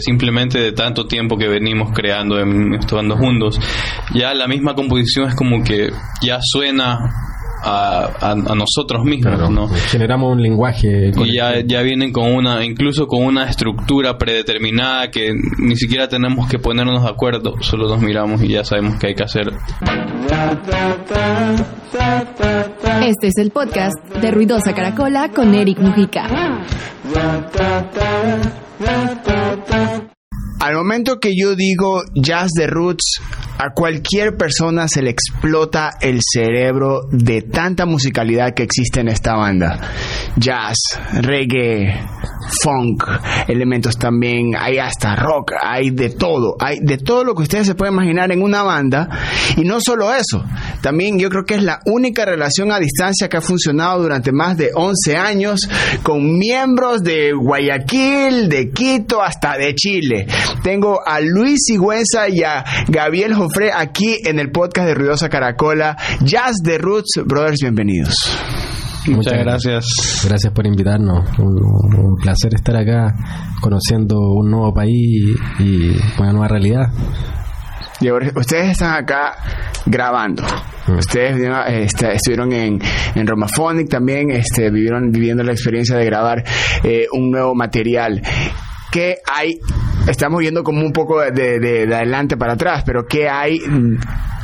simplemente de tanto tiempo que venimos creando, estando juntos, ya la misma composición es como que ya suena a, nosotros mismos, ¿no? Generamos un lenguaje. Y ya, ya vienen con una, incluso con una estructura predeterminada que ni siquiera tenemos que ponernos de acuerdo, solo nos miramos y ya sabemos qué hay que hacer. Este es el podcast de Ruidosa Caracola con Eric Mujica. da, da, da. Al momento que yo digo jazz de roots, a cualquier persona se le explota el cerebro de tanta musicalidad que existe en esta banda. Jazz, reggae, funk, elementos también, hay hasta rock, hay de todo, hay de todo lo que ustedes se pueden imaginar en una banda. Y no solo eso, también yo creo que es la única relación a distancia que ha funcionado durante más de 11 años con miembros de Guayaquil, de Quito, hasta de Chile. Tengo a Luis Sigüenza y a Gabriel Jofre aquí en el podcast de Ruidosa Caracola, Jazz de Roots. Brothers, bienvenidos. Muchas, gracias. Gracias por invitarnos. Un, placer estar acá conociendo un nuevo país y una nueva realidad. Y ahora, ustedes están acá grabando. Mm. Ustedes este, estuvieron en, en Romaphonic también, este, vivieron viviendo la experiencia de grabar eh, un nuevo material. ¿Qué hay? Estamos viendo como un poco de, de, adelante para atrás, pero ¿qué hay?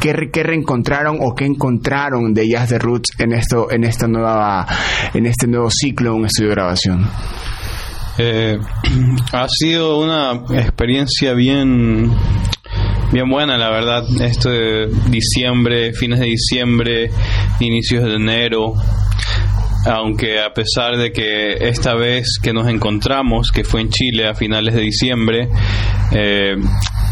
¿Qué, ¿Qué, reencontraron o qué encontraron de Jazz de Roots en esto, en esta nueva, en este nuevo ciclo, un estudio de grabación? Eh, ha sido una experiencia bien bien buena la verdad esto de diciembre fines de diciembre inicios de enero aunque a pesar de que esta vez que nos encontramos, que fue en Chile a finales de diciembre, eh,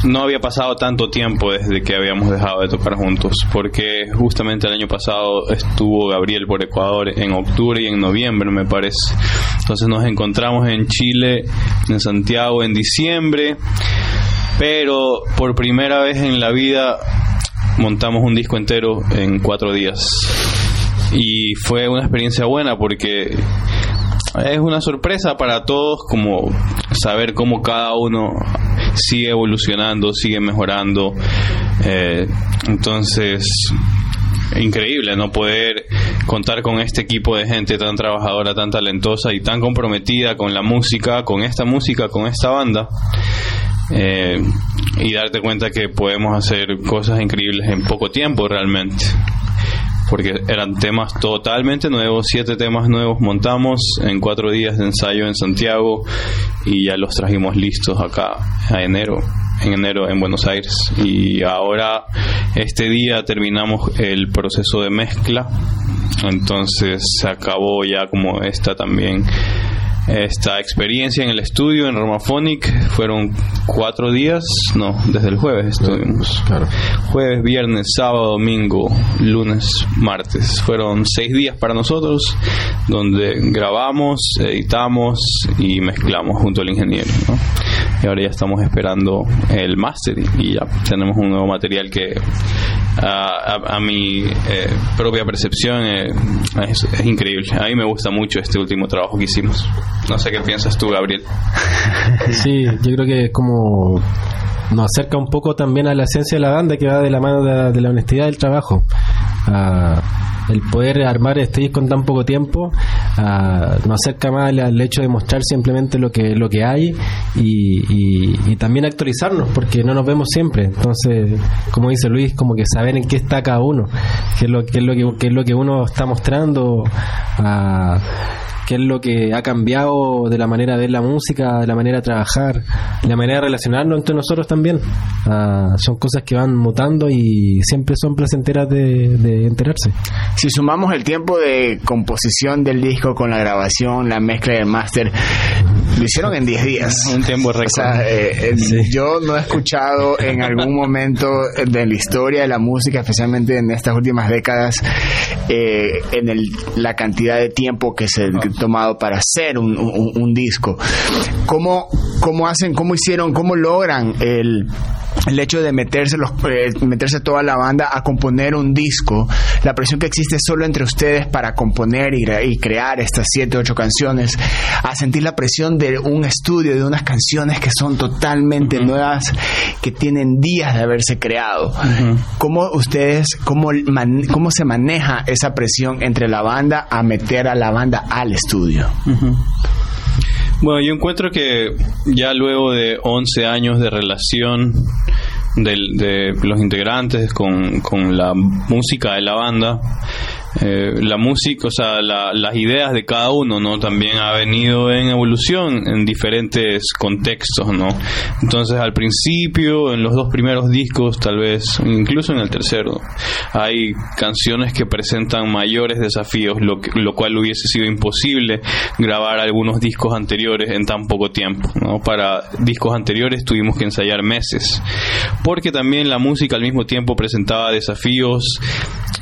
no había pasado tanto tiempo desde que habíamos dejado de tocar juntos, porque justamente el año pasado estuvo Gabriel por Ecuador en octubre y en noviembre, me parece. Entonces nos encontramos en Chile, en Santiago, en diciembre, pero por primera vez en la vida montamos un disco entero en cuatro días y fue una experiencia buena porque es una sorpresa para todos como saber cómo cada uno sigue evolucionando, sigue mejorando. Eh, entonces, increíble no poder contar con este equipo de gente tan trabajadora, tan talentosa y tan comprometida con la música, con esta música, con esta banda. Eh, y darte cuenta que podemos hacer cosas increíbles en poco tiempo realmente porque eran temas totalmente nuevos, siete temas nuevos montamos en cuatro días de ensayo en Santiago y ya los trajimos listos acá a enero, en enero en Buenos Aires. Y ahora este día terminamos el proceso de mezcla, entonces se acabó ya como esta también esta experiencia en el estudio en Romaphonic fueron cuatro días, no, desde el jueves estuvimos. Jueves, viernes, sábado, domingo, lunes, martes. Fueron seis días para nosotros donde grabamos, editamos y mezclamos junto al ingeniero. Y ahora ya estamos esperando el máster y ya tenemos un nuevo material que a, mi eh, propia percepción eh, es, increíble. A mí me gusta mucho este último trabajo que hicimos. No sé qué piensas tú, Gabriel. Sí, yo creo que es como nos acerca un poco también a la esencia de la banda que va de la mano de, la honestidad del trabajo. El poder armar este disco en tan poco tiempo nos acerca más al, hecho de mostrar simplemente lo que lo que hay y, también actualizarnos porque no nos vemos siempre. Entonces como dice Luis como que saber en qué está cada uno qué es lo, qué es lo que es lo que uno está mostrando a qué es lo que ha cambiado de la manera de ver la música, de la manera de trabajar, la manera de relacionarnos entre nosotros también. Ah, son cosas que van mutando y siempre son placenteras de, enterarse. Si sumamos el tiempo de composición del disco con la grabación, la mezcla y el máster, lo hicieron en 10 días. Un tiempo récord. Eh, yo no he escuchado en algún momento de la historia de la música, especialmente en estas últimas décadas, eh, en el, la cantidad de tiempo que se tomado para hacer un, un, disco. ¿Cómo, ¿Cómo hacen, cómo hicieron, cómo logran el el hecho de meterse, los, eh, meterse toda la banda a componer un disco, la presión que existe solo entre ustedes para componer y, y crear estas siete, ocho canciones, a sentir la presión de un estudio, de unas canciones que son totalmente nuevas, que tienen días de haberse creado. ¿Cómo ustedes, cómo, cómo se maneja esa presión entre la banda a meter a la banda al estudio? Bueno, yo encuentro que ya luego de 11 años de relación de, los integrantes con, con la música de la banda, eh, la música, o sea, las ideas de cada uno, ¿no? También ha venido en evolución en diferentes contextos, ¿no? Entonces, al principio, en los dos primeros discos, tal vez, incluso en el tercero, hay canciones que presentan mayores desafíos, lo, lo cual hubiese sido imposible grabar algunos discos anteriores en tan poco tiempo, ¿no? Para discos anteriores tuvimos que ensayar meses, porque también la música al mismo tiempo presentaba desafíos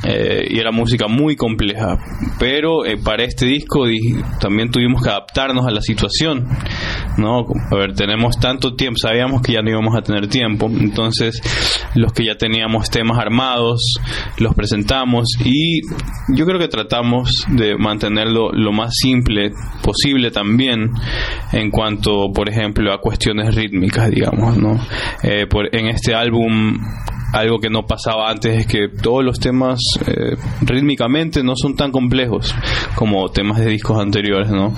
eh, y era música muy compleja. Pero eh, para este disco también tuvimos que adaptarnos a la situación. ¿no? A ver, tenemos tanto tiempo, sabíamos que ya no íbamos a tener tiempo, entonces los que ya teníamos temas armados, los presentamos y yo creo que tratamos de mantenerlo lo más simple posible también en cuanto, por ejemplo, a cuestiones rítmicas, digamos, ¿no? Eh, por, en este álbum algo que no pasaba antes es que todos los temas eh, rítmicamente no son tan complejos como temas de discos anteriores, ¿no?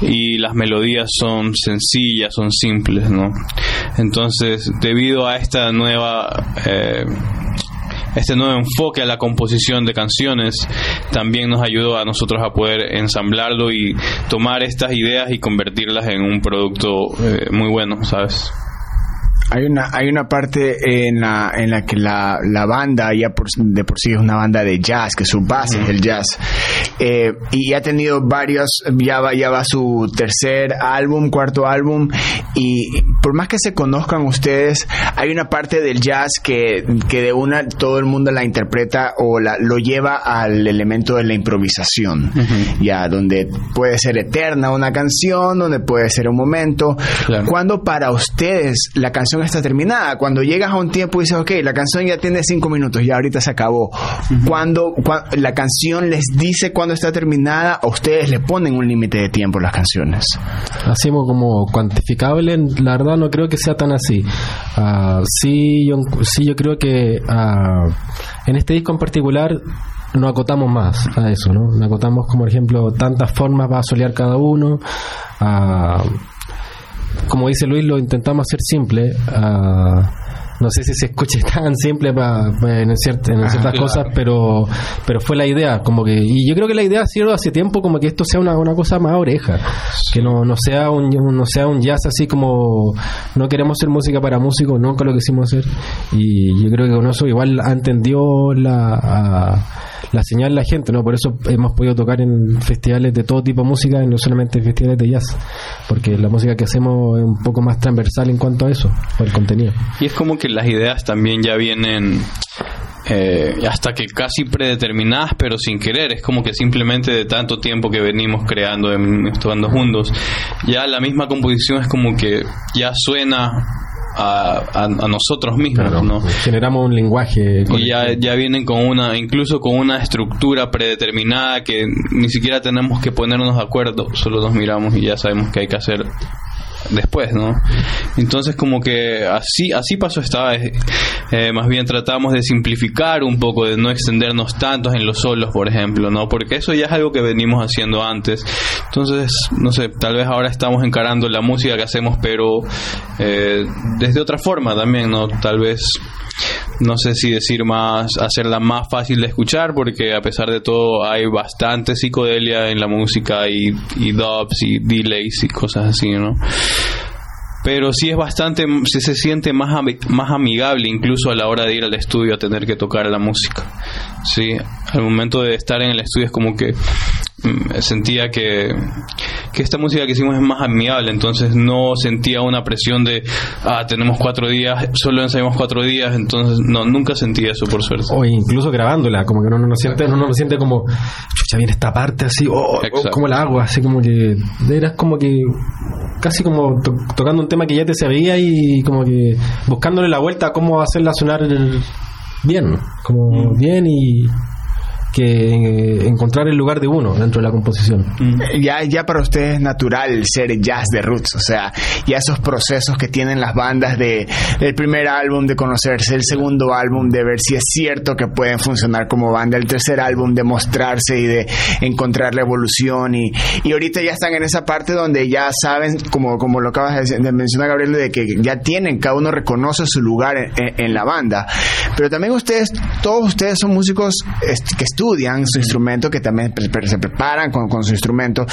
Y las melodías son sencillas, son simples, ¿no? Entonces, debido a esta nueva eh, este nuevo enfoque a la composición de canciones también nos ayudó a nosotros a poder ensamblarlo y tomar estas ideas y convertirlas en un producto eh, muy bueno, ¿sabes? Hay una, hay una parte en la, en la que la, la banda ya por, de por sí es una banda de jazz, que su base es el jazz. Eh, y ha tenido varios, ya va, ya va su tercer álbum, cuarto álbum, y por más que se conozcan ustedes, hay una parte del jazz que, que de una todo el mundo la interpreta o la, lo lleva al elemento de la improvisación, ya, donde puede ser eterna una canción, donde puede ser un momento. Cuando para ustedes la canción está terminada. Cuando llegas a un tiempo y dices, ok, la canción ya tiene cinco minutos, ya ahorita se acabó. cuando, la canción les dice cuándo está terminada, o ustedes le ponen un límite de tiempo a las canciones. Hacemos como cuantificable, la verdad no creo que sea tan así. Uh, sí, yo, sí, yo creo que uh, en este disco en particular no acotamos más a eso, ¿no? No acotamos como ejemplo tantas formas va a solear cada uno. Uh, como dice Luis, lo intentamos hacer simple. Ah, no sé si se escuche tan simple para, en, ciertas cosas, pero pero fue la idea, como que y yo creo que la idea ha sido hace tiempo como que esto sea una, una cosa más oreja, que no, no sea un no sea un jazz así como no queremos hacer música para músicos, nunca lo quisimos hacer y yo creo que con eso igual ha entendido la la señal la gente, ¿no? Por eso hemos podido tocar en festivales de todo tipo de música no solamente en festivales de jazz, porque la música que hacemos es un poco más transversal en cuanto a eso, el contenido. Y es como que las ideas también ya vienen eh, hasta que casi predeterminadas, pero sin querer. Es como que simplemente de tanto tiempo que venimos creando, estudiando juntos, ya la misma composición es como que ya suena a, a, nosotros mismos, ¿no? Generamos un lenguaje. Y ya, ya vienen con una, incluso con una estructura predeterminada que ni siquiera tenemos que ponernos de acuerdo, solo nos miramos y ya sabemos que hay que hacer después, ¿no? Entonces como que así así pasó esta vez. Eh, más bien tratamos de simplificar un poco, de no extendernos tantos en los solos, por ejemplo, ¿no? Porque eso ya es algo que venimos haciendo antes. Entonces, no sé, tal vez ahora estamos encarando la música que hacemos, pero eh, desde otra forma también, ¿no? Tal vez no sé si decir más, hacerla más fácil de escuchar, porque a pesar de todo hay bastante psicodelia en la música y, y dubs y delays y cosas así, ¿no? pero sí es bastante, se, se siente más, más amigable incluso a la hora de ir al estudio a tener que tocar la música. Sí, al momento de estar en el estudio es como que sentía que, que esta música que hicimos es más amigable, entonces no sentía una presión de, ah, tenemos cuatro días, solo ensayamos cuatro días, entonces no, nunca sentí eso por suerte. O incluso grabándola, como que uno no siente, uno no siente como, chucha, viene esta parte así, oh, oh como la agua, así como que, eras como que, casi como tocando un tema que ya te sabía y como que buscándole la vuelta a cómo hacerla sonar bien, como mm. bien y que encontrar el lugar de uno dentro de la composición. Mm. Ya, ya para ustedes es natural ser jazz de roots, o sea, ya esos procesos que tienen las bandas de el primer álbum de conocerse, el segundo álbum de ver si es cierto que pueden funcionar como banda, el tercer álbum de mostrarse y de encontrar la evolución y, y ahorita ya están en esa parte donde ya saben, como, como lo acabas de mencionar Gabriel, de que ya tienen, cada uno reconoce su lugar en, la banda, pero también ustedes, todos ustedes son músicos que estudian su instrumento, que también se preparan con, su instrumento.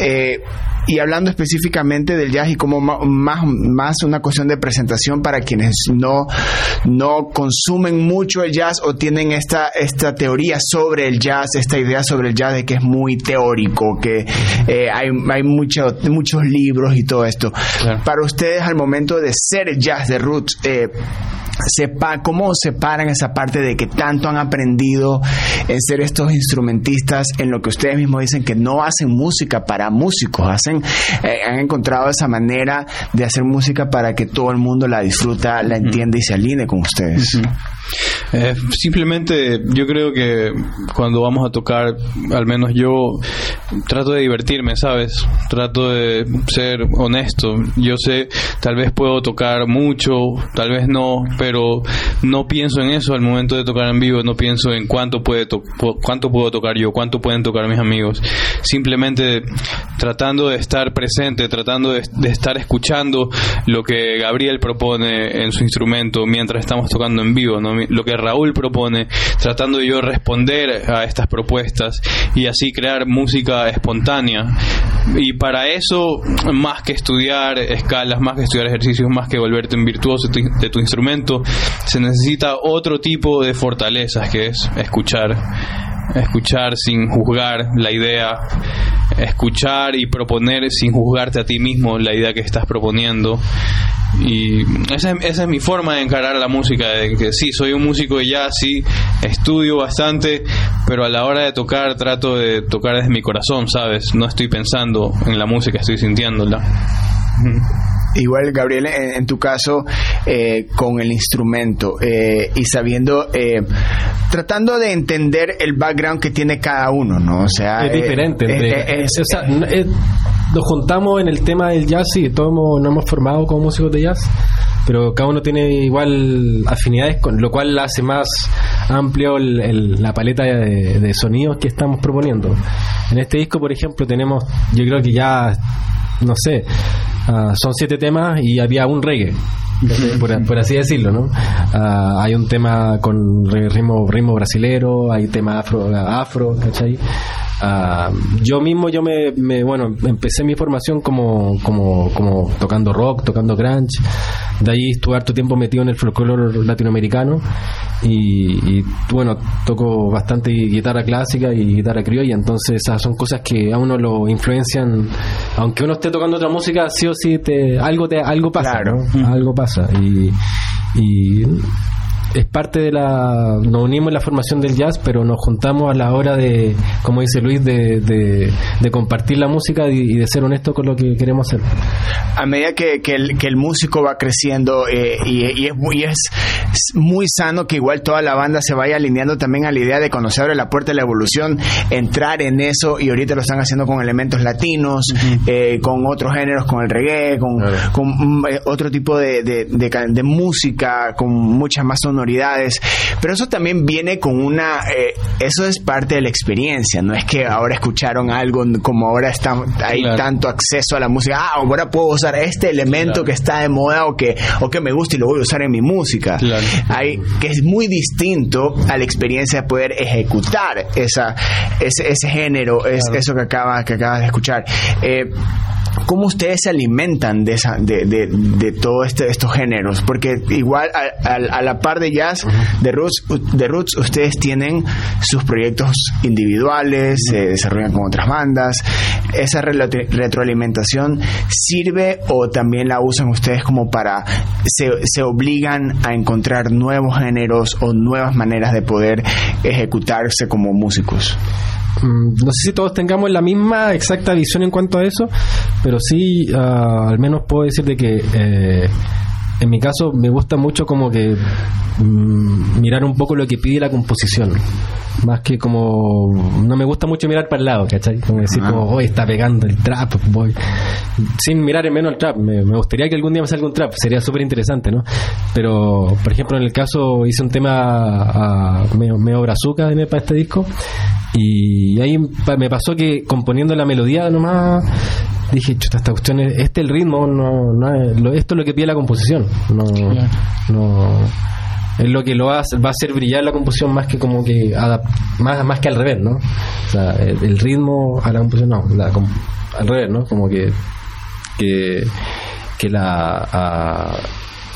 Eh, y hablando específicamente del jazz y como más, más una cuestión de presentación para quienes no, no consumen mucho el jazz o tienen esta, esta teoría sobre el jazz, esta idea sobre el jazz de que es muy teórico, que eh, hay, hay mucho, muchos libros y todo esto. Para ustedes, al momento de ser jazz de roots, eh, sepa, cómo separan esa parte de que tanto han aprendido en ser estos instrumentistas en lo que ustedes mismos dicen que no hacen música para músicos, hacen, eh, han encontrado esa manera de hacer música para que todo el mundo la disfruta, la entienda y se alinee con ustedes. Eh, simplemente yo creo que cuando vamos a tocar, al menos yo trato de divertirme, ¿sabes? Trato de ser honesto. Yo sé, tal vez puedo tocar mucho, tal vez no, pero no pienso en eso al momento de tocar en vivo, no pienso en cuánto, puede cuánto puedo tocar yo, cuánto pueden tocar mis amigos. Simplemente tratando de estar presente, tratando de, estar escuchando lo que Gabriel propone en su instrumento mientras estamos tocando en vivo, ¿no? lo que Raúl propone, tratando yo responder a estas propuestas y así crear música espontánea. Y para eso, más que estudiar escalas, más que estudiar ejercicios, más que volverte un virtuoso de tu, instrumento, se necesita otro tipo de fortalezas, que es escuchar escuchar sin juzgar la idea, escuchar y proponer sin juzgarte a ti mismo la idea que estás proponiendo y esa, esa, es mi forma de encarar la música, de que sí, soy un músico de jazz, sí, estudio bastante, pero a la hora de tocar trato de tocar desde mi corazón, ¿sabes? No estoy pensando en la música, estoy sintiéndola. Igual, Gabriel, en, tu caso, eh, con el instrumento eh, y sabiendo, eh, tratando de entender el background que tiene cada uno, ¿no? O sea, es diferente. nos juntamos en el tema del jazz y todos nos hemos formado como músicos de jazz, pero cada uno tiene igual afinidades, con lo cual hace más amplio la paleta de, de sonidos que estamos proponiendo. En este disco, por ejemplo, tenemos, yo creo que ya, no sé, Ah, son siete temas y había un reggae. Por, así decirlo, ¿no? Ah, hay un tema con ritmo, ritmo brasilero, hay tema afro, afro ¿cachai? Ah, yo mismo, yo me, bueno, empecé mi formación como, como, como tocando rock, tocando grunge. De ahí estuve harto tiempo metido en el folclore latinoamericano y, bueno, toco bastante guitarra clásica y guitarra criolla, entonces esas son cosas que a uno lo influencian, aunque uno esté tocando otra música, sí o sí te, algo te, algo pasa, algo pasa. Y, y es parte de la. Nos unimos en la formación del jazz, pero nos juntamos a la hora de, como dice Luis, de, de, compartir la música y, de ser honestos con lo que queremos hacer. A medida que, que, el, que el, músico va creciendo eh, y, es muy, es muy sano que igual toda la banda se vaya alineando también a la idea de conocer la puerta de la evolución, entrar en eso y ahorita lo están haciendo con elementos latinos, eh, con otros géneros, con el reggae, con, con mm, eh, otro tipo de, de, música, con muchas más sonoridades. Pero eso también viene con una, eh, eso es parte de la experiencia, no es que ahora escucharon algo como ahora está, hay tanto acceso a la música, ah, ahora puedo usar este elemento que está de moda o que, o que me gusta y lo voy a usar en mi música. Hay, que es muy distinto a la experiencia de poder ejecutar esa, ese, género, es, eso que acabas que acabas de escuchar. Eh, ¿Cómo ustedes se alimentan de, esa, de, de, de todos este, estos géneros? Porque igual a, a, la par de jazz, de Roots, de Roots, ustedes tienen sus proyectos individuales, se desarrollan con otras bandas. ¿Esa retroalimentación sirve o también la usan ustedes como para, se, se obligan a encontrar nuevos géneros o nuevas maneras de poder ejecutarse como músicos? Mm, no sé si todos tengamos la misma exacta visión en cuanto a eso, pero sí, ah, al menos puedo decir de que eh, en mi caso me gusta mucho como que mm, mirar un poco lo que pide la composición. Más que como. No me gusta mucho mirar para el lado, ¿cachai? Como decir, como, hoy está pegando el trap, voy. Sin mirar en menos el trap. Me, me gustaría que algún día me salga un trap, sería súper interesante, ¿no? Pero, por ejemplo, en el caso, hice un tema a, medio, medio brazuca en- para este disco. Y ahí me pasó que componiendo la melodía nomás dije, chuta, esta cuestión es, este el ritmo, no, no esto es lo que pide la composición. No, no es lo que lo va a, hacer- va a hacer brillar la composición más que como que más, más que al revés, ¿no? O sea, el, el ritmo a la composición, no, la al revés, ¿no? Como que que, que la a-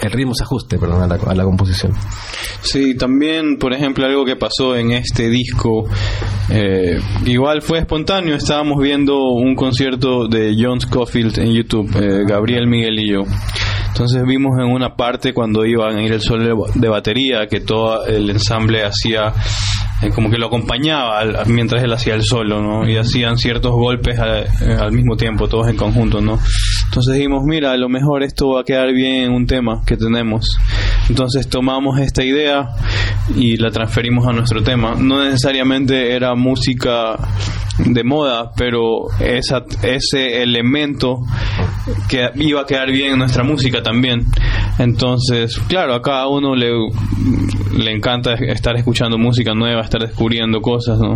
el ritmo se ajuste, perdón, a la, composición. Sí, también, por ejemplo, algo que pasó en este disco, eh, igual fue espontáneo, estábamos viendo un concierto de John Scofield en YouTube, eh, Gabriel Miguel y yo. Entonces vimos en una parte cuando iban a ir el solo de batería que todo el ensamble hacía eh, como que lo acompañaba al- mientras él hacía el solo, ¿no? Y hacían ciertos golpes eh, al mismo tiempo, todos en conjunto, ¿no? Entonces dijimos, mira, a lo mejor esto va a quedar bien en un tema que tenemos. Entonces tomamos esta idea y la transferimos a nuestro tema. No necesariamente era música de moda, pero esa, ese elemento que iba a quedar bien en nuestra música también. Entonces, claro, a cada uno le, le encanta estar escuchando música nueva, estar descubriendo cosas, ¿no?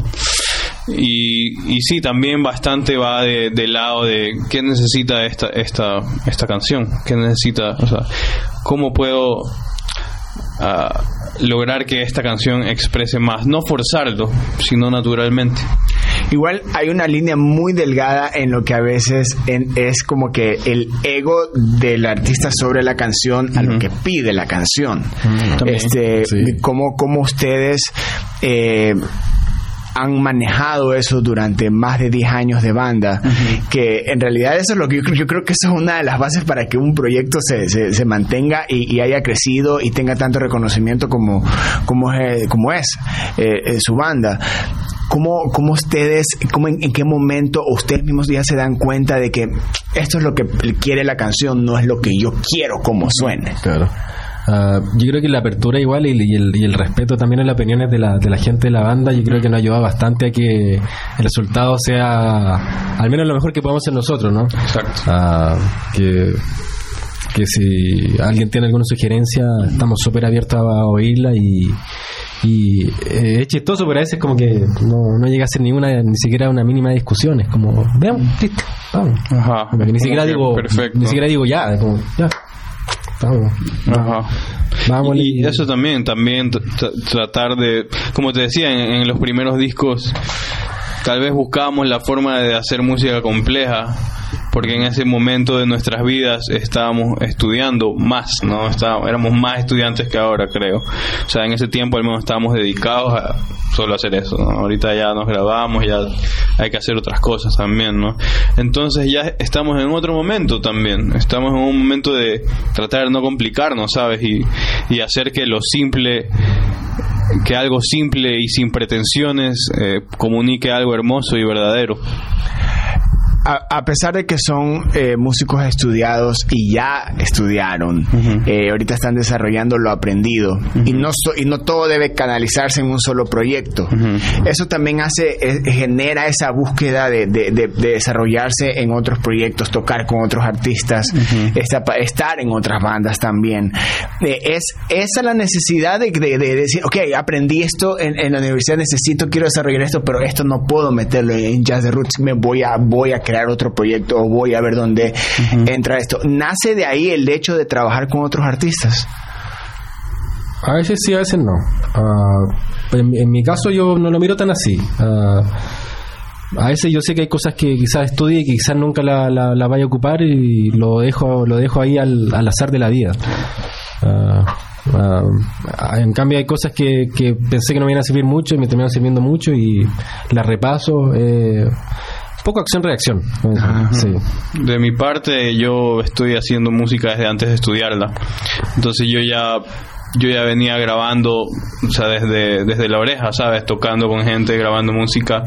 Y, y sí, también bastante va de, del lado de qué necesita esta, esta, esta canción, qué necesita, o sea, cómo puedo ah, lograr que esta canción exprese más, no forzarlo, sino naturalmente. Igual hay una línea muy delgada en lo que a veces en- es como que el ego del artista sobre la canción a lo que pide la canción. Este, sí. cómo, cómo ustedes eh, han manejado eso durante más de 10 años de banda, que en realidad eso es lo que yo, creo- yo creo que eso es una de las bases para que un proyecto se, se, se mantenga y, y haya crecido y tenga tanto reconocimiento como, como, es, como es eh, eh, su banda. ¿Cómo, cómo ustedes, cómo en, en qué momento ustedes mismos ya se dan cuenta de que esto es lo que quiere la canción, no es lo que yo quiero como suene? Claro. Ah, yo creo que la apertura igual y, y el, y el respeto también a las opiniones de la, de la gente de la banda, yo creo que nos ayuda bastante a que el resultado sea al menos lo mejor que podamos ser nosotros, ¿no? Exacto. Ah, que, que si alguien tiene alguna sugerencia, estamos súper abiertos a oírla y, y eh, es chistoso, pero a veces como que no, no llega a ser ni una, ni siquiera una mínima discusión, es como, veamos, listo, vamos. Ajá. Ni siquiera digo, perfecto. ni siquiera digo ya, como, ya, vamos. Ajá. Vamos, y y- eso también, también tra- tra- tratar de, como te decía, en, en los primeros discos, tal vez buscábamos la forma de hacer música compleja, porque en ese momento de nuestras vidas estábamos estudiando más, ¿no? Estábamos, éramos más estudiantes que ahora, creo. O sea, en ese tiempo al menos estábamos dedicados a solo hacer eso, ¿no? Ahorita ya nos grabamos, ya hay que hacer otras cosas también, ¿no? Entonces ya estamos en otro momento también, estamos en un momento de tratar de no complicarnos, ¿sabes? Y, y hacer que lo simple que algo simple y sin pretensiones eh, comunique algo hermoso y verdadero. A, a pesar de que son eh, músicos estudiados y ya estudiaron, Ujú. eh, ahorita están desarrollando lo aprendido y, no so- y no todo debe canalizarse en un solo proyecto. Ujú. Eso también hace, eh, genera esa búsqueda de, de- de- de desarrollarse en otros proyectos, tocar con otros artistas, esta- estar en otras bandas también. Eh, es esa la necesidad de decir, ok, aprendí esto en, en la universidad, necesito, quiero desarrollar esto, pero esto no puedo meterlo en Jazz de Roots, me voy a, voy a crear otro proyecto o voy a ver dónde entra esto. ¿Nace de ahí el hecho de trabajar con otros artistas? A veces sí, a veces no. Ah, en, en mi caso yo no lo miro tan así. Ah, a veces yo sé que hay cosas que quizás estudie y que quizás nunca la, la, la vaya a ocupar y lo dejo lo dejo ahí al, al azar de la vida. Ah, en cambio hay cosas que, que pensé que no me iban a servir mucho y me terminaron sirviendo mucho y las repaso. Eh, poco acción-reacción. Sí. De mi parte, yo estoy haciendo música desde antes de estudiarla. Entonces yo ya yo ya venía grabando, o sea, desde, desde la oreja, ¿sabes? Tocando con gente, grabando música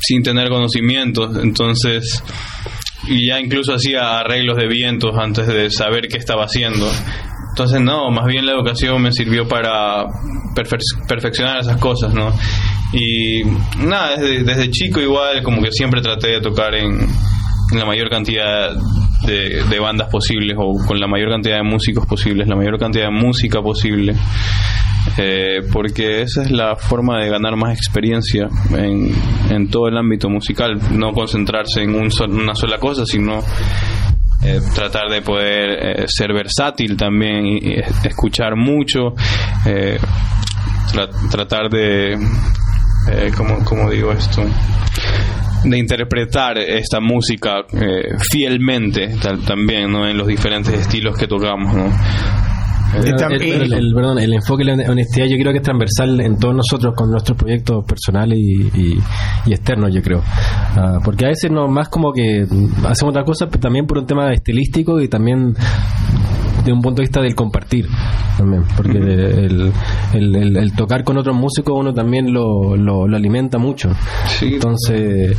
sin tener conocimientos. Entonces, y ya incluso hacía arreglos de vientos antes de saber qué estaba haciendo. Entonces, no, más bien la educación me sirvió para perfeccionar esas cosas, ¿no? Y nada, desde, desde, chico igual, como que siempre traté de tocar en, la mayor cantidad de, bandas posibles o con la mayor cantidad de músicos posibles, la mayor cantidad de música posible. Eh, porque esa es la forma de ganar más experiencia en, en todo el ámbito musical, no concentrarse en un una sola cosa, sino eh, tratar de poder eh, ser versátil también y, escuchar mucho, tratar de, como, digo esto? de interpretar esta música fielmente también ¿no? en los diferentes estilos que tocamos. El, perdón, el enfoque de la honestidad yo creo que es transversal en todos nosotros con nuestros proyectos personales y, externos, yo creo. Ah, porque a veces no más como que hacemos otra cosa, pero también por un tema estilístico y también de un punto de vista del compartir. También, porque el, el, tocar con otros músicos uno también lo, lo, alimenta mucho. Entonces,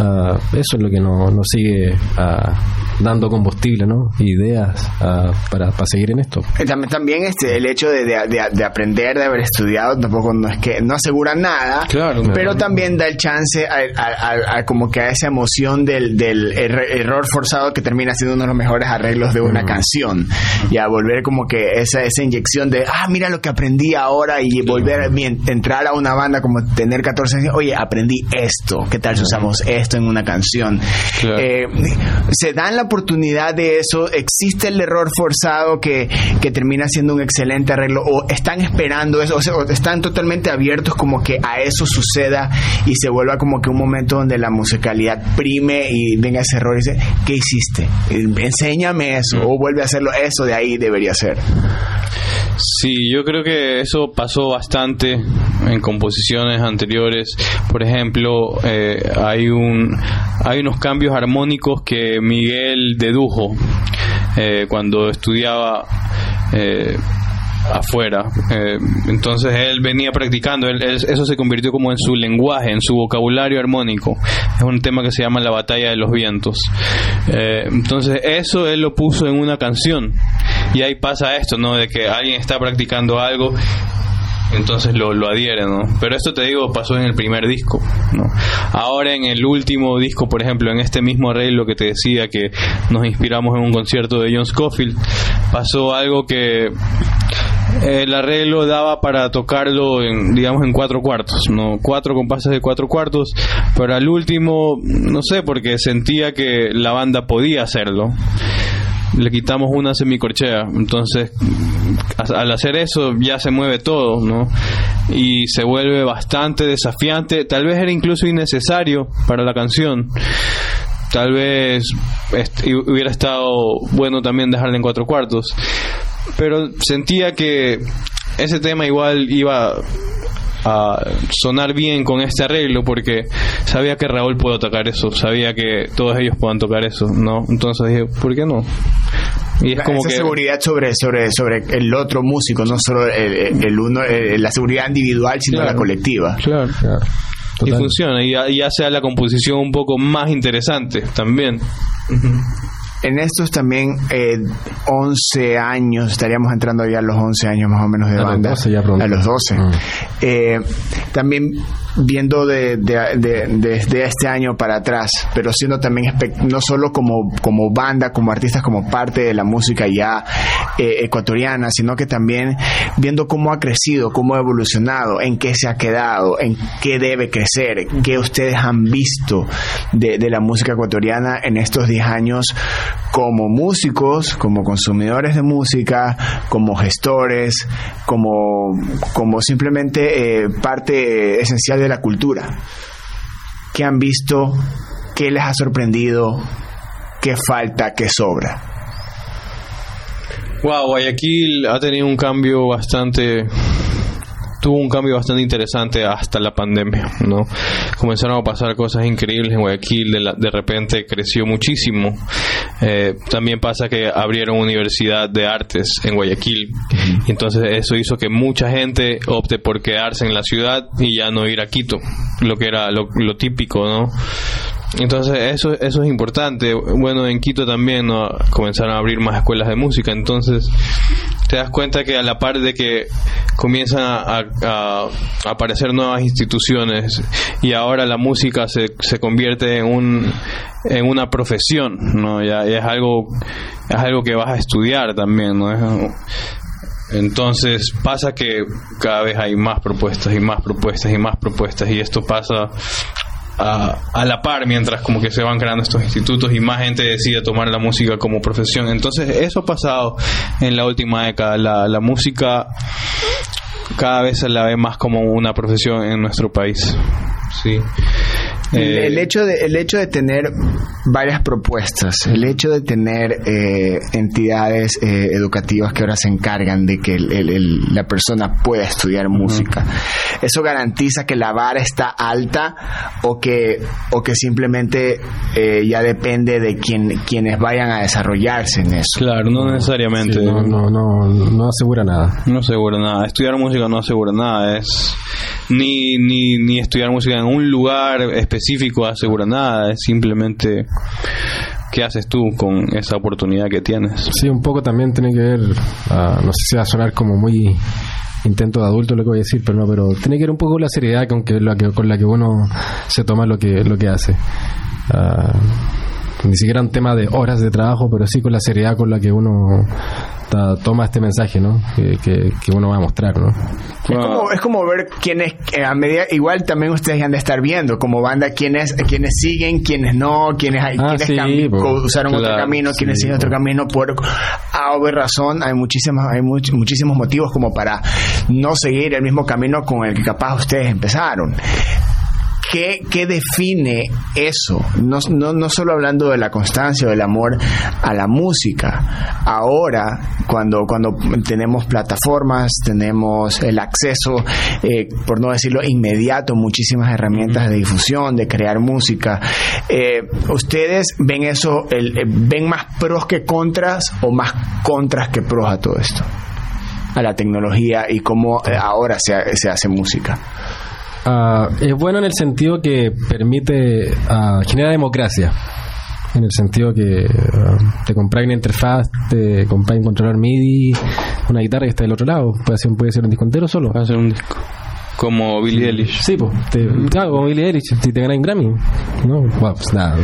uh, eso es lo que nos, nos sigue uh, dando combustible, ¿no? Ideas uh, para, para seguir en esto. También, también este, el hecho de, de, de, aprender, de haber estudiado, tampoco no es que no asegura nada, claro, pero también da el chance a, a, como que a esa emoción del, del error forzado que termina siendo uno de los mejores arreglos de una canción y a volver como que esa, esa inyección de, ah, mira lo que aprendí ahora y volver a entrar a una banda como tener 14 años, oye, aprendí esto, ¿qué tal si usamos esto en una canción? Eh, se dan la oportunidad de eso, existe el error forzado que, que termina siendo un excelente arreglo o están esperando eso, o, sea, están totalmente abiertos como que a eso suceda y se vuelva como que un momento donde la musicalidad prime y venga ese error y dice, ¿qué hiciste? Enséñame eso o vuelve a hacerlo eso de ahí debería ser. Sí, yo creo que eso pasó bastante en composiciones anteriores. Por ejemplo, eh, hay un hay unos cambios armónicos que Miguel dedujo eh, cuando estudiaba eh, afuera. Eh, entonces él venía practicando, eso se convirtió como en su lenguaje, en su vocabulario armónico. Es un tema que se llama La batalla de los vientos. Eh, entonces eso él lo puso en una canción. Y ahí pasa esto, ¿no? De que alguien está practicando algo entonces lo, lo adhiere, ¿no? Pero esto te digo pasó en el primer disco, ¿no? Ahora en el último disco, por ejemplo, en este mismo arreglo que te decía que nos inspiramos en un concierto de John Scofield, pasó algo que el arreglo daba para tocarlo en, digamos en cuatro cuartos, no cuatro compases de cuatro cuartos, pero al último no sé porque sentía que la banda podía hacerlo le quitamos una semicorchea. Entonces, al hacer eso ya se mueve todo, ¿no? Y se vuelve bastante desafiante. Tal vez era incluso innecesario para la canción. Tal vez hubiera estado bueno también dejarla en cuatro cuartos. Pero sentía que ese tema igual iba a sonar bien con este arreglo porque sabía que Raúl puede tocar eso, sabía que todos ellos puedan tocar eso, ¿no? Entonces dije, ¿por qué no? Y es como Esa que... seguridad sobre, sobre, sobre el otro músico, no solo el, uno, la seguridad individual, sino la colectiva. Claro, Y funciona, y, y, hace a la composición un poco más interesante también. En estos también eh, 11 años, estaríamos entrando ya a los 11 años más o menos de banda. a los 12. Mm. Eh, también viendo de, desde este año para atrás, pero siendo también no solo como, como banda, como artistas, como parte de la música ya eh, ecuatoriana, sino que también viendo cómo ha crecido, cómo ha evolucionado, en qué se ha quedado, en qué debe crecer, qué ustedes han visto de, de la música ecuatoriana en estos 10 años como músicos, como consumidores de música, como gestores, como, como simplemente eh, parte esencial de la cultura. ¿Qué han visto? ¿Qué les ha sorprendido? ¿Qué falta? ¿Qué sobra? Guayaquil ha tenido un cambio bastante tuvo un cambio bastante interesante hasta la pandemia, ¿no? Comenzaron a pasar cosas increíbles en Guayaquil, de, la- de repente creció muchísimo. Eh, también pasa que abrieron universidad de artes en Guayaquil, entonces eso hizo que mucha gente opte por quedarse en la ciudad y ya no ir a Quito, lo que era lo, lo típico, ¿no? Entonces eso eso es importante. Bueno, en Quito también ¿no? comenzaron a abrir más escuelas de música. Entonces te das cuenta que a la par de que comienzan a, aparecer nuevas instituciones y ahora la música se, se convierte en un en una profesión, ¿no? Ya, es algo es algo que vas a estudiar también, ¿no? Es- entonces pasa que cada vez hay más propuestas y más propuestas y más propuestas y esto pasa a, a la par mientras como que se van creando estos institutos y más gente decide tomar la música como profesión. Entonces eso ha pasado en la última década. La, la música cada vez se la ve más como una profesión en nuestro país. Sí. El, Eh, el hecho de, el hecho de tener varias propuestas, el hecho de tener eh, entidades eh, educativas que ahora se encargan de que el- el- el- la persona pueda estudiar música, ¿eso garantiza que la vara está alta o que, o que simplemente eh, ya depende de quien, quienes vayan a desarrollarse en eso? Claro, no necesariamente. Sí, no, no, no, no asegura nada. No asegura nada. Estudiar música no asegura nada. Es ni, ni, ni estudiar música en un lugar específico asegura nada. Es simplemente qué haces tú con esa oportunidad que tienes. Sí, un poco también tiene que ver, ah, no sé si va a sonar como muy intento de adulto lo que voy a decir, pero no, pero tiene que ver un poco la seriedad con, que, la que, con la que uno se toma lo que, lo que hace. Ah, ni siquiera un tema de horas de trabajo, pero sí con la seriedad con la que uno ta- toma este mensaje, ¿no? Que, que, que uno va a mostrar, ¿no? Es como, es como ver quiénes, eh, a medida, igual también ustedes han de estar viendo como banda quiénes, quiénes siguen, quiénes no, quiénes, hay, Ah, quiénes sí, co- usaron otro camino, quiénes sí, siguen otro po. camino por A o B razón. Hay muchísimas, hay much- muchísimos motivos como para no seguir el mismo camino con el que capaz ustedes empezaron. ¿Qué, qué define eso? No, no, no solo hablando de la constancia o del amor a la música. Ahora, cuando, cuando tenemos plataformas, tenemos el acceso, eh, por no decirlo inmediato, muchísimas herramientas de difusión, de crear música. eh, ¿Ustedes ven eso, el- eh, ven más pros que contras o más contras que pros a todo esto? A la tecnología y cómo eh, ahora se, se hace música. Ah, es bueno en el sentido que permite ah, genera democracia. En el sentido que ah, te compras una interfaz, te compras un controlador MIDI, una guitarra que está del otro lado. Puede ser, puede ser un disco entero solo. hacer un disco como Billie Eilish. Sí, pues. Claro, como Billie Eilish, si te ganas un Grammy. No, bueno, pues nada.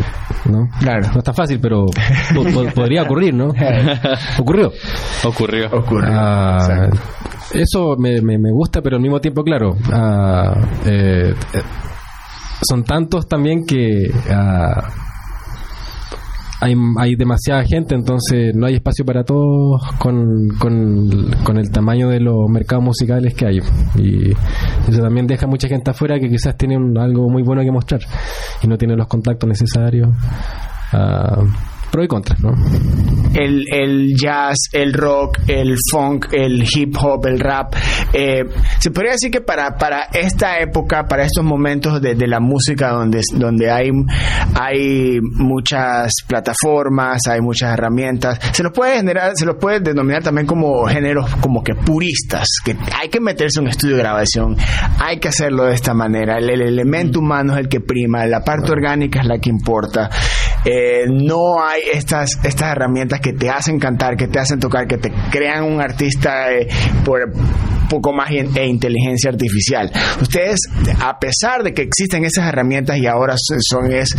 ¿no? Claro. No es tan fácil, pero po- po- podría ocurrir, ¿no? Ocurrió. Ocurrió. Ocurre. Ah, eso me, me, me gusta, pero al mismo tiempo, claro, ah, eh, eh, son tantos también que ah, hay, hay demasiada gente, entonces no hay espacio para todos con, con, con el tamaño de los mercados musicales que hay. Y eso también deja mucha gente afuera que quizás tiene algo muy bueno que mostrar y no tiene los contactos necesarios. Ah, pro y contra, ¿no? el, el jazz, el rock, el funk, el hip hop, el rap. Eh, se podría decir que para, para esta época, para estos momentos de, de la música donde, donde hay, hay muchas plataformas, hay muchas herramientas, se los puede generar, se los puede denominar también como géneros como que puristas, que hay que meterse en un estudio de grabación, hay que hacerlo de esta manera, el, el elemento humano es el que prima, la parte orgánica es la que importa. Eh, no hay estas, estas herramientas que te hacen cantar, que te hacen tocar, que te crean un artista eh, por poco más e inteligencia artificial. Ustedes, a pesar de que existen esas herramientas y ahora son es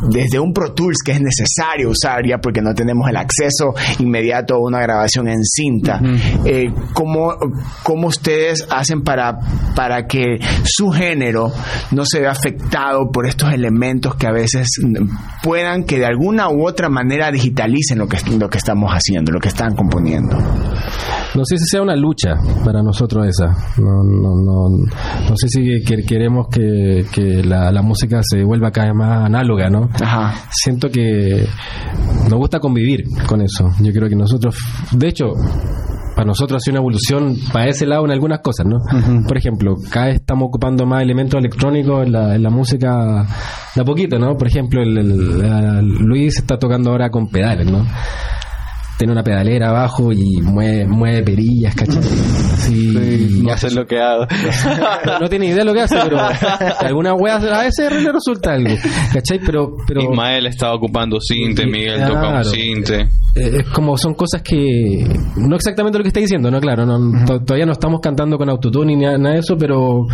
desde un Pro Tools que es necesario usar ya porque no tenemos el acceso inmediato a una grabación en cinta. eh, ¿cómo, cómo ustedes hacen para, para que su género no se vea afectado por estos elementos que a veces puedan que de alguna u otra manera digitalicen lo que, lo que estamos haciendo, lo que están componiendo? No sé si sea una lucha para nosotros esa. No, no, no, no sé si que- queremos que, que la, la música se vuelva cada vez más análoga, ¿no? Ajá. Siento que nos gusta convivir con eso. Yo creo que nosotros, de hecho, para nosotros ha sido una evolución para ese lado en algunas cosas, ¿no? Por ejemplo, cada vez estamos ocupando más elementos electrónicos en la, en la música de a poquito, ¿no? Por ejemplo, el, el- el- Luis está tocando ahora con pedales, ¿no? Tiene una pedalera abajo y mueve, mueve perillas, ¿cachai? Así, y no hace sé lo que hago. no, no tiene idea de lo que hace, pero alguna wea a veces le resulta algo, ¿cachai? Pero, pero Ismael estaba ocupando cinte, Miguel toca un Claro. cinte. eh, es como son cosas que no exactamente lo que está diciendo no claro no, to- todavía no estamos cantando con autotune ni nada, de eso pero,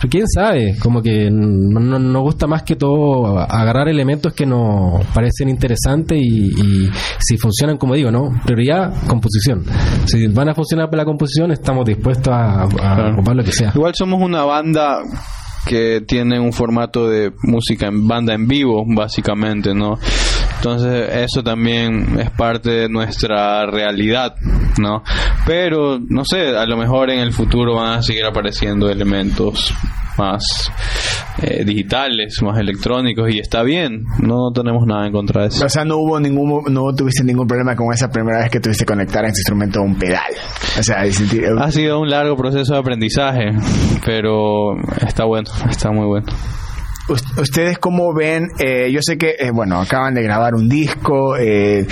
pero quién sabe como que no- no- nos gusta más que todo agarrar elementos que nos parecen interesantes y, y si funcionan como digo no prioridad composición si van a funcionar para la composición estamos dispuestos a, a Claro. ocupar lo que sea Igual somos una banda que tiene un formato de música en banda en vivo, básicamente, ¿no? Entonces eso también es parte de nuestra realidad, ¿no? Pero, no sé, a lo mejor en el futuro van a seguir apareciendo elementos más eh, digitales, más electrónicos y está bien, no tenemos nada en contra de eso. O sea, no hubo ningún, no tuviste ningún problema con esa primera vez que tuviste que conectar a ese instrumento a un pedal. O sea, sentir- Ha sido un largo proceso de aprendizaje, pero está bueno, está muy bueno. Us- ¿Ustedes cómo ven? Eh, yo sé que, eh, bueno, acaban de grabar un disco, eh,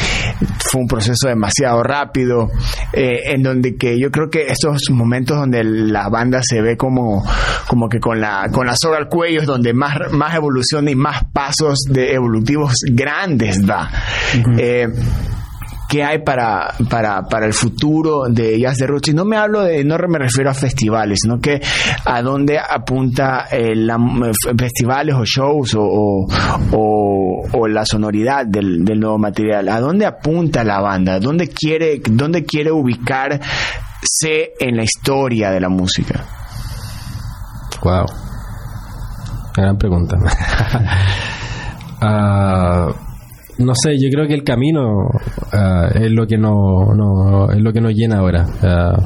fue un proceso demasiado rápido, eh, en donde que yo creo que estos momentos donde la banda se ve como, como que con la, con la soga al cuello es donde más, más evolución y más pasos de evolutivos grandes da. Eh, ¿Qué hay para, para, para el futuro de Jazz de Roots? Y no me hablo de, no me refiero a festivales, sino que a dónde apunta eh, la- f- festivales o shows o, o, la sonoridad del, nuevo material. ¿A dónde apunta la banda? ¿Dónde quiere, dónde quiere ubicarse en la historia de la música? Wow. Gran pregunta. Ah, no sé, yo creo que el camino ah, es lo que no, no- es lo que nos llena ahora. Ah,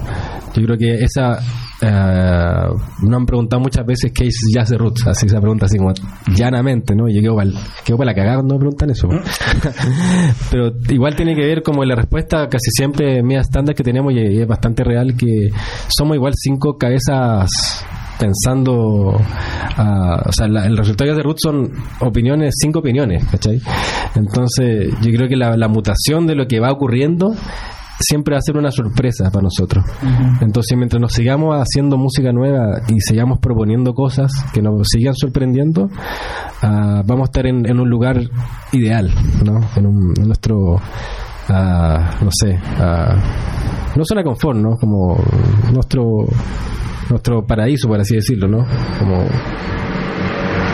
yo creo que esa ah, nos han preguntado muchas veces qué es Jazz de Roots, así esa pregunta así como llanamente, ¿no? Yo quedo para, para la cagada cuando me preguntan eso. Pero igual tiene que ver como la respuesta casi siempre mía estándar que tenemos y es bastante real que somos igual cinco cabezas pensando ah, o sea la- el resultado de Ruth son opiniones cinco opiniones ¿cachai? entonces yo creo que la, la mutación de lo que va ocurriendo siempre va a ser una sorpresa para nosotros entonces mientras nos sigamos haciendo música nueva y sigamos proponiendo cosas que nos sigan sorprendiendo ah, vamos a estar en, en un lugar ideal ¿no? en, un- en nuestro ah, no sé no de confort ¿no? como nuestro nuestro paraíso, por así decirlo, ¿no? Como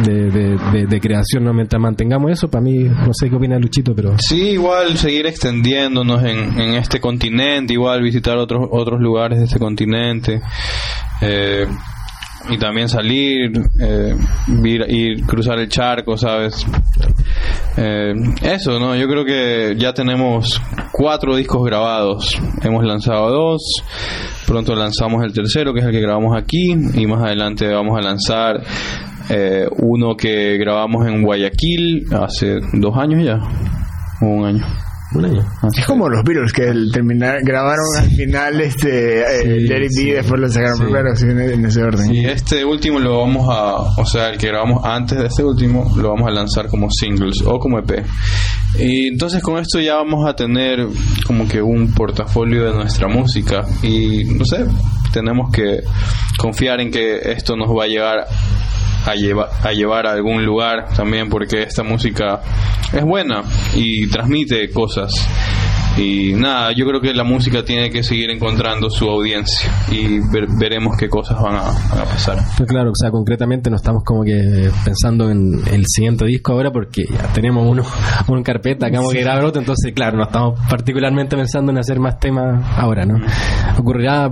de, de, creación, ¿no? Mientras mantengamos eso, para mí, no sé qué opina Luchito, pero... Sí, igual seguir extendiéndonos en, en este continente, igual visitar otros otros lugares de este continente. eh, y también salir, eh, ir cruzar el charco, ¿sabes? Eh, eso, ¿no? Yo creo que ya tenemos cuatro discos grabados. Hemos lanzado dos, pronto lanzamos el tercero, que es el que grabamos aquí, y más adelante vamos a lanzar eh, uno que grabamos en Guayaquil hace dos años ya, o un año. Un año. Es como los Beatles que el terminar, grabaron al final este eh, Sí, Let It Be sí. y después lo sacaron Sí. primero, así en, en ese orden. Y este último lo vamos a, o sea, el que grabamos antes de este último, lo vamos a lanzar como singles o como EP. Y entonces con esto ya vamos a tener como que un portafolio de nuestra música y no sé, tenemos que confiar en que esto nos va a llevar a llevar a llevar a algún lugar también porque esta música es buena y transmite cosas. Y nada yo creo que la música tiene que seguir encontrando su audiencia y ver- veremos qué cosas van a, van a pasar. Pero claro, o sea, concretamente no estamos como que pensando en el siguiente disco ahora porque ya tenemos uno, en carpeta, acabamos de grabar otro, entonces claro, no estamos particularmente pensando en hacer más temas ahora, ¿no? Ocurrirá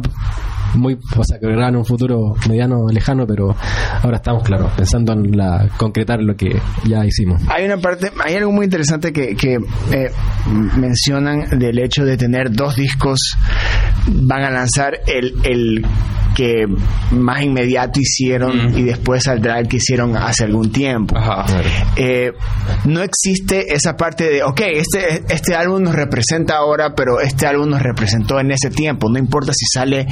muy, o sea, que en un futuro mediano, lejano, pero ahora estamos, claro, pensando en la concretar lo que ya hicimos. Hay una parte, hay algo muy interesante que, que eh, mencionan del hecho de tener dos discos van a lanzar el, el que más inmediato hicieron y después saldrá el que hicieron hace algún tiempo. Eh, no existe esa parte de, ok, este, este álbum nos representa ahora, pero este álbum nos representó en ese tiempo. No importa si sale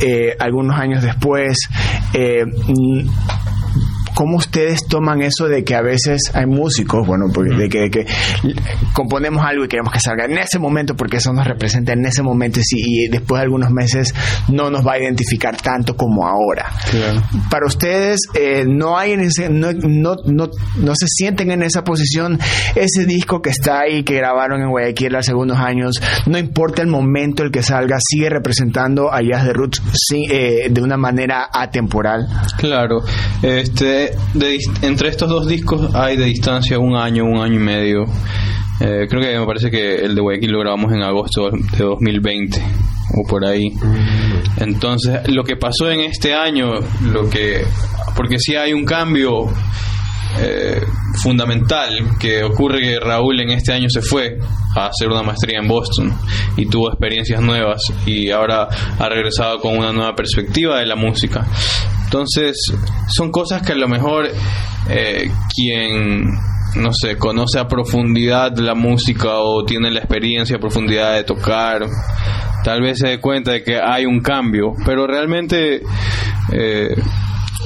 eh, algunos años después. Eh, ¿Cómo ustedes toman eso de que a veces hay músicos, bueno, porque de que, que componemos algo y queremos que salga en ese momento porque eso nos representa en ese momento y, y después de algunos meses no nos va a identificar tanto como ahora? Para ustedes, eh, no hay en ese, no, no, no, no, se sienten en esa posición. Ese disco que está ahí, que grabaron en Guayaquil hace algunos años, no importa el momento el que salga, sigue representando a Jazz de Roots eh, de una manera atemporal. Claro. Este, entre estos dos discos hay de distancia un año, un año y medio. Eh, creo que me parece que el de Guayaquil lo grabamos en agosto de 2020 o por ahí. Entonces, lo que pasó en este año, lo que porque si hay un cambio eh, fundamental que ocurre que Raúl en este año se fue a hacer una maestría en Boston y tuvo experiencias nuevas y ahora ha regresado con una nueva perspectiva de la música. Entonces, son cosas que a lo mejor eh, quien, no sé, conoce a profundidad la música o tiene la experiencia a profundidad de tocar, tal vez se dé cuenta de que hay un cambio, pero realmente... Eh,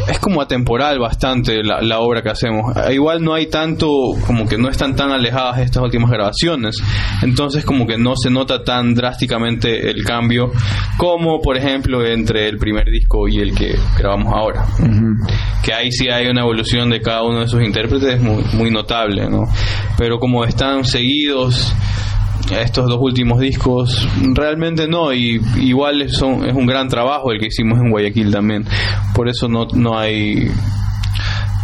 es como atemporal bastante la, obra que hacemos. Igual no hay tanto, como que no están tan alejadas estas últimas grabaciones. Entonces como que no se nota tan drásticamente el cambio como por ejemplo entre el primer disco y el que grabamos ahora. Que ahí sí hay una evolución de cada uno de esos intérpretes muy, muy notable, ¿no? Pero como están seguidos estos dos últimos discos realmente no y igual son, es un gran trabajo el que hicimos en Guayaquil también. Por eso no, no hay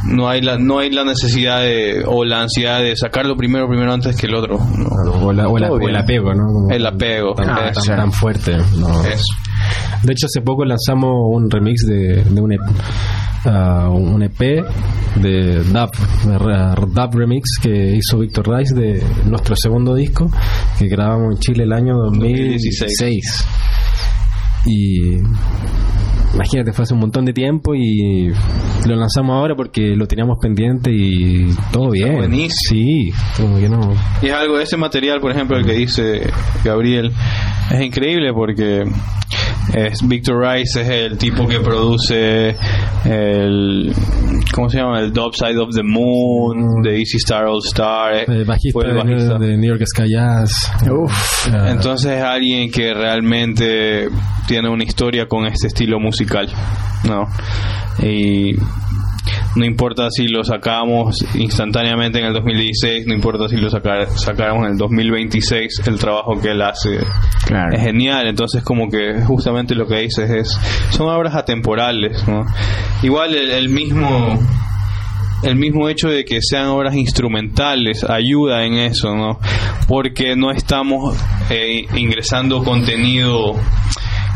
no hay la no hay la necesidad de o la ansiedad de sacarlo primero primero antes que el otro o, el apego no el apego tan, tan, fuerte de hecho hace poco lanzamos un remix de, de un un EP de Dub, Dub Remix que hizo Víctor Rice de nuestro segundo disco que grabamos en Chile el año 2016. Y imagínate, fue hace un montón de tiempo y lo lanzamos ahora porque lo teníamos pendiente y todo bien. Buenísimo. Sí, como que no. Y es algo, ese material, por ejemplo, el que dice Gabriel, es increíble porque es Victor Rice es el tipo que produce el ¿cómo se llama? el Dub Side of the Moon de Easy Star All Star eh, el bajista, De, New York Sky Jazz Uf. Ah. entonces es alguien que realmente tiene una historia con este estilo musical no y no importa si lo sacamos instantáneamente en el 2016, no importa si lo sacáramos en el 2026, el trabajo que él hace es genial. Entonces, como que justamente lo que dices es, son obras atemporales, Igual el, mismo el mismo hecho de que sean obras instrumentales ayuda en eso, ¿no? Porque no estamos eh, ingresando contenido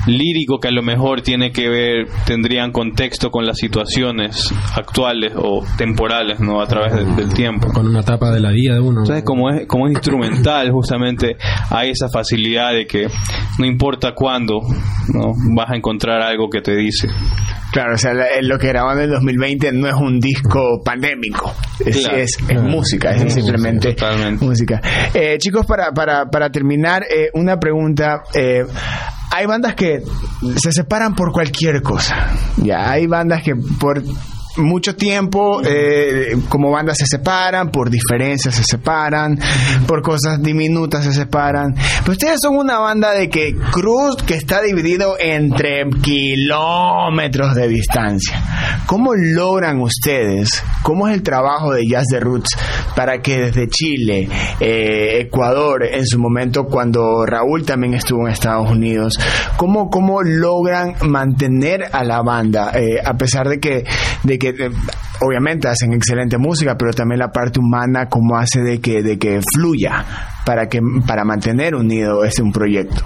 lírico que a lo mejor tiene que ver, tendrían contexto con las situaciones actuales o temporales, ¿no? A través del tiempo. Con una etapa de la vida de uno. Entonces, como es, como es instrumental, justamente hay esa facilidad de que no importa cuándo, ¿no? Vas a encontrar algo que te dice. Claro, o sea, lo que graban en el 2020 no es un disco pandémico, es, es, música, es simplemente música. Eh, chicos, para, para, para terminar, eh, una pregunta. Eh, hay bandas que se separan por cualquier cosa. Ya, hay bandas que por mucho tiempo eh, como bandas se separan, por diferencias se separan, por cosas diminutas se separan. Pero ustedes son una banda de que Cruz que está dividido entre kilómetros de distancia. ¿Cómo logran ustedes? ¿Cómo es el trabajo de Jazz de Roots para que desde Chile, eh, Ecuador, en su momento cuando Raúl también estuvo en Estados Unidos, cómo, cómo logran mantener a la banda eh, a pesar de que, de que eh, obviamente hacen excelente música, pero también la parte humana como hace de que, de que fluya para, que, para mantener unido ese un proyecto.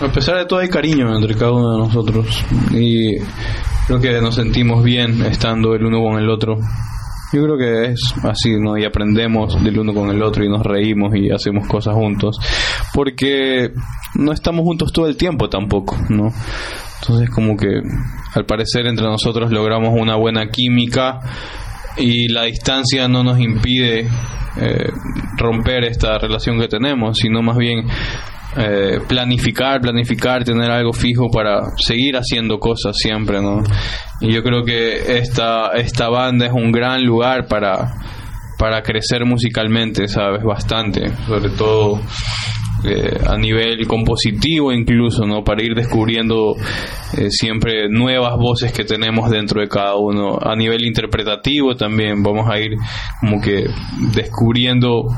A pesar de todo hay cariño entre cada uno de nosotros y creo que nos sentimos bien estando el uno con el otro. Yo creo que es así, ¿no? Y aprendemos del uno con el otro y nos reímos y hacemos cosas juntos. Porque no estamos juntos todo el tiempo tampoco, ¿no? Entonces como que al parecer entre nosotros logramos una buena química y la distancia no nos impide eh, romper esta relación que tenemos, sino más bien eh, planificar, planificar, tener algo fijo para seguir haciendo cosas siempre, ¿no? Y yo creo que esta, esta banda es un gran lugar para, para crecer musicalmente, ¿sabes? Bastante, sobre todo eh, a nivel compositivo incluso, ¿no? Para ir descubriendo eh, siempre nuevas voces que tenemos dentro de cada uno. A nivel interpretativo también vamos a ir como que descubriendo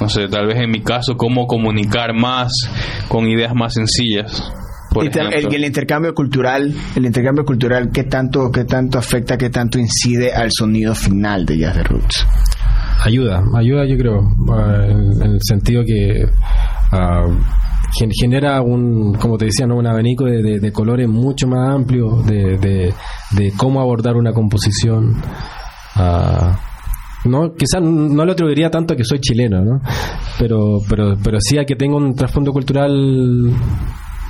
no sé, tal vez en mi caso, cómo comunicar más con ideas más sencillas. y el, el, intercambio cultural, el intercambio cultural, ¿qué tanto, qué tanto afecta, qué tanto incide al sonido final de Jazz de Roots? Ayuda, ayuda yo creo, ah, en el sentido que uh, genera un, como te decía, ¿no? un abanico de, colores mucho más amplio de, de, cómo abordar una composición. Uh, no quizás no lo atribuiría tanto a que soy chileno no pero pero pero sí a que tengo un trasfondo cultural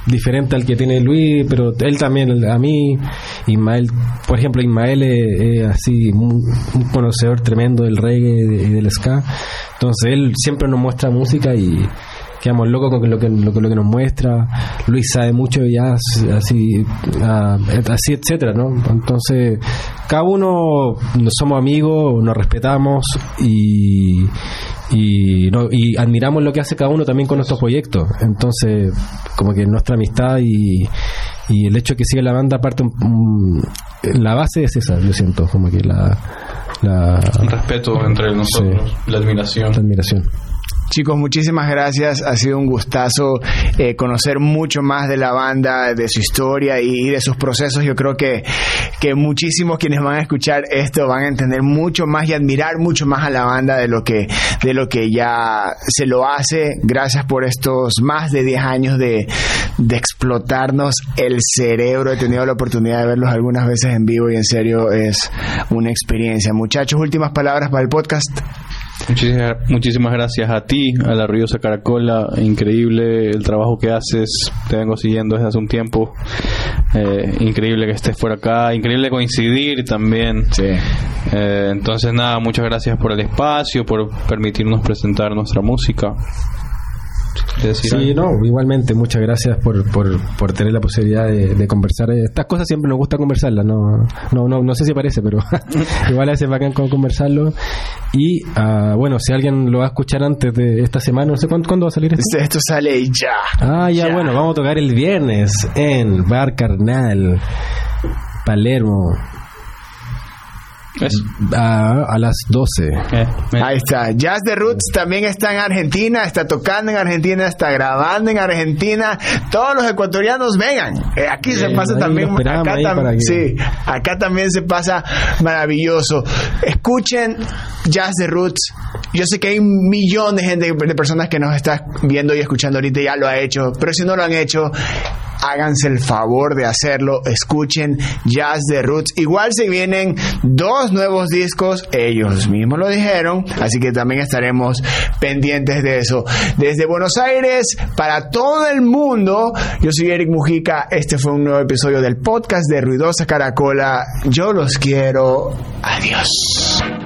diferente al que tiene Luis, pero él también, a mí, Ismael, por ejemplo, Ismael es, así un, conocedor tremendo del reggae y del ska, entonces él siempre nos muestra música y quedamos locos con lo que, lo, que nos muestra, Luis sabe mucho ya así, así etcétera, ¿no? Entonces, cada uno somos amigos, nos respetamos y y, no, y admiramos lo que hace cada uno también con nuestros proyectos. Entonces, como que nuestra amistad y, y el hecho de que siga la banda, aparte, la base es esa, yo siento, como que la. la el respeto entre nosotros, la admiración. La admiración. Chicos, muchísimas gracias. Ha sido un gustazo eh, conocer mucho más de la banda, de su historia y, de sus procesos. Yo creo que, que muchísimos quienes van a escuchar esto van a entender mucho más y admirar mucho más a la banda de lo que, de lo que ya se lo hace. Gracias por estos más de 10 años de, de explotarnos el cerebro. He tenido la oportunidad de verlos algunas veces en vivo y en serio es una experiencia. Muchachos, últimas palabras para el podcast. Muchísimas, muchísimas gracias a ti, a la Ruidosa Caracola. Increíble el trabajo que haces. Te vengo siguiendo desde hace un tiempo. Eh, increíble que estés por acá. Increíble coincidir también. Sí. Eh, entonces, nada, muchas gracias por el espacio, por permitirnos presentar nuestra música. Sí, no, igualmente, muchas gracias por, por, tener la posibilidad de, conversar. Estas cosas siempre nos gusta conversarlas, no, no, no, no sé si parece, pero igual a veces bacán con conversarlo. Y uh, bueno, si alguien lo va a escuchar antes de esta semana, no sé cuándo, va a salir esto. Esto sale ya. Ah, ya, bueno, vamos a tocar el viernes en Bar Carnal, Palermo. A, las 12. Eh, Ahí está. Jazz de Roots también está en Argentina, está tocando en Argentina, está grabando en Argentina. Todos los ecuatorianos vengan. Eh, aquí se pasa también. Acá, sí, acá también se pasa maravilloso. Escuchen Jazz de Roots. Yo sé que hay millones de, de personas que nos están viendo y escuchando ahorita ya lo ha hecho, pero si no lo han hecho, háganse el favor de hacerlo, escuchen Jazz de Roots. Igual se vienen dos nuevos discos, ellos mismos lo dijeron, así que también estaremos pendientes de eso. Desde Buenos Aires, para todo el mundo, yo soy Eric Mujica, este fue un nuevo episodio del podcast de Ruidosa Caracola. Yo los quiero. Adiós.